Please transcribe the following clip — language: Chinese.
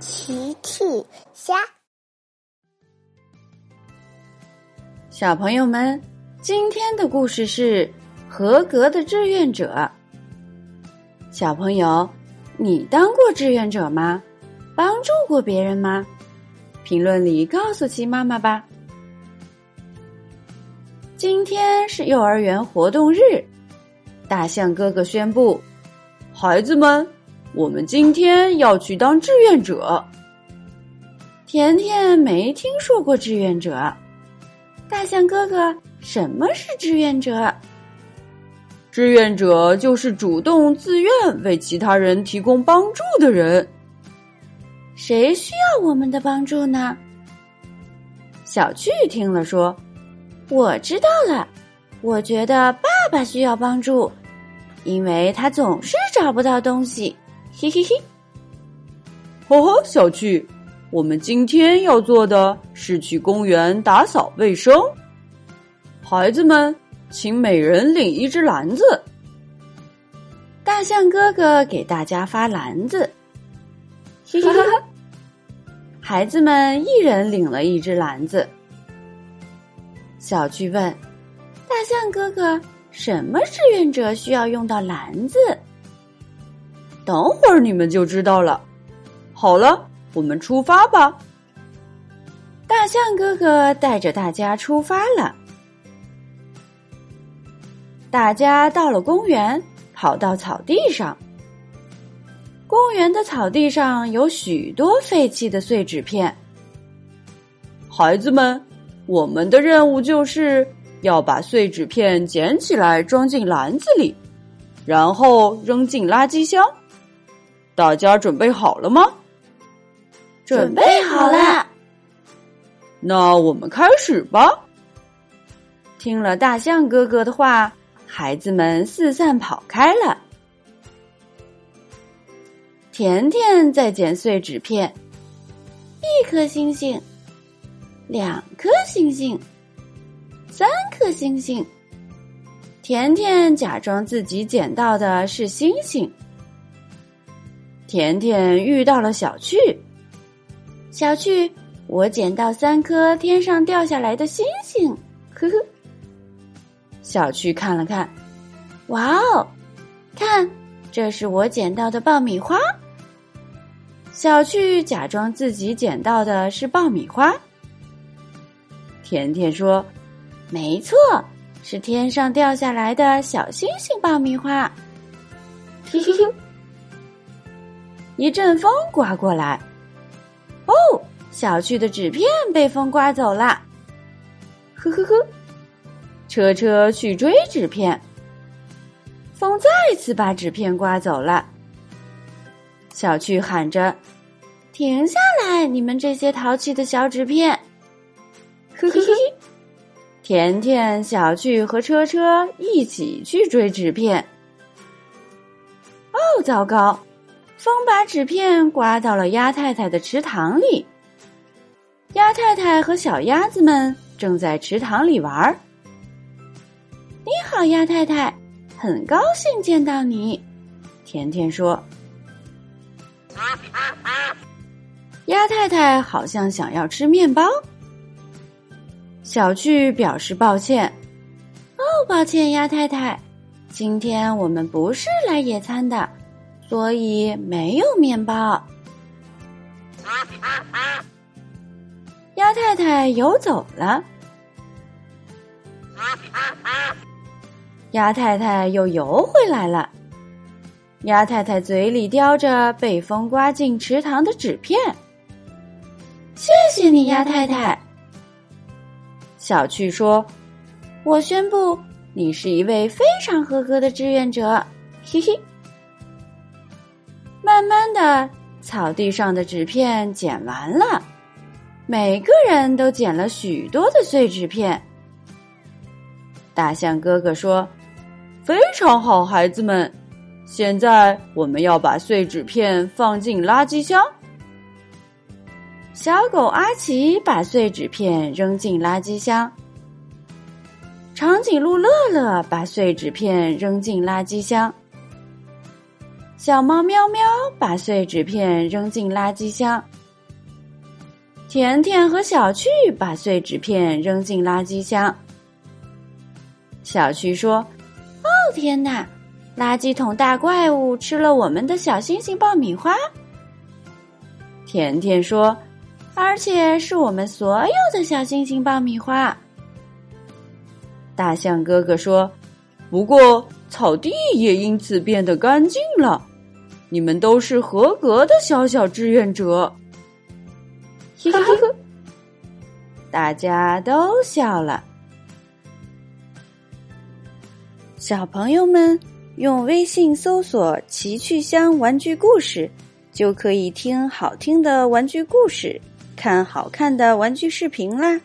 奇趣虾，小朋友们，今天的故事是合格的志愿者。小朋友，你当过志愿者吗？帮助过别人吗？评论里告诉奇妈妈吧。今天是幼儿园活动日，大象哥哥宣布，孩子们。我们今天要去当志愿者。甜甜没听说过志愿者。大象哥哥，什么是志愿者？志愿者就是主动自愿为其他人提供帮助的人。谁需要我们的帮助呢？小趣听了说：“我知道了，我觉得爸爸需要帮助，因为他总是找不到东西。”嘿嘿嘿，呵呵，小趣，我们今天要做的是去公园打扫卫生。孩子们，请每人领一只篮子。大象哥哥给大家发篮子，嘿嘿嘿，孩子们一人领了一只篮子。小趣问：“大象哥哥，什么志愿者需要用到篮子？”等会儿你们就知道了。好了，我们出发吧。大象哥哥带着大家出发了。大家到了公园，跑到草地上。公园的草地上有许多废弃的碎纸片。孩子们，我们的任务就是要把碎纸片捡起来，装进篮子里，然后扔进垃圾箱。大家准备好了吗？准备好了。那我们开始吧。听了大象哥哥的话，孩子们四散跑开了。甜甜在剪碎纸片，一颗星星，两颗星星，三颗星星。甜甜假装自己捡到的是星星。甜甜遇到了小趣，小趣，我捡到三颗天上掉下来的星星，呵呵。小趣看了看，哇哦，看，这是我捡到的爆米花。小趣假装自己捡到的是爆米花。甜甜说：“没错，是天上掉下来的小星星爆米花。”嘿嘿嘿。一阵风刮过来，哦，小趣的纸片被风刮走了。呵呵呵，车车去追纸片，风再次把纸片刮走了。小趣喊着：“停下来，你们这些淘气的小纸片！”呵呵呵，甜甜、小趣和车车一起去追纸片。哦，糟糕！风把纸片刮到了鸭太太的池塘里。鸭太太和小鸭子们正在池塘里玩儿。你好，鸭太太，很高兴见到你。甜甜说：“鸭太太好像想要吃面包。”小趣表示抱歉：“哦，抱歉，鸭太太，今天我们不是来野餐的。”所以没有面包。鸭太太游走了。鸭太太又游回来了。鸭太太嘴里叼着被风刮进池塘的纸片。谢谢你，鸭太太。小趣说：“我宣布，你是一位非常合格的志愿者。”嘿嘿。慢慢的，草地上的纸片捡完了，每个人都捡了许多的碎纸片。大象哥哥说：“非常好，孩子们，现在我们要把碎纸片放进垃圾箱。”小狗阿奇把碎纸片扔进垃圾箱，长颈鹿乐乐把碎纸片扔进垃圾箱。小猫喵喵把碎纸片扔进垃圾箱。甜甜和小趣把碎纸片扔进垃圾箱。小趣说：“哦天哪，垃圾桶大怪物吃了我们的小星星爆米花。”甜甜说：“而且是我们所有的小星星爆米花。”大象哥哥说：“不过草地也因此变得干净了。”你们都是合格的小小志愿者，嘿嘿嘿，大家都笑了。小朋友们用微信搜索“奇趣箱玩具故事”，就可以听好听的玩具故事，看好看的玩具视频啦。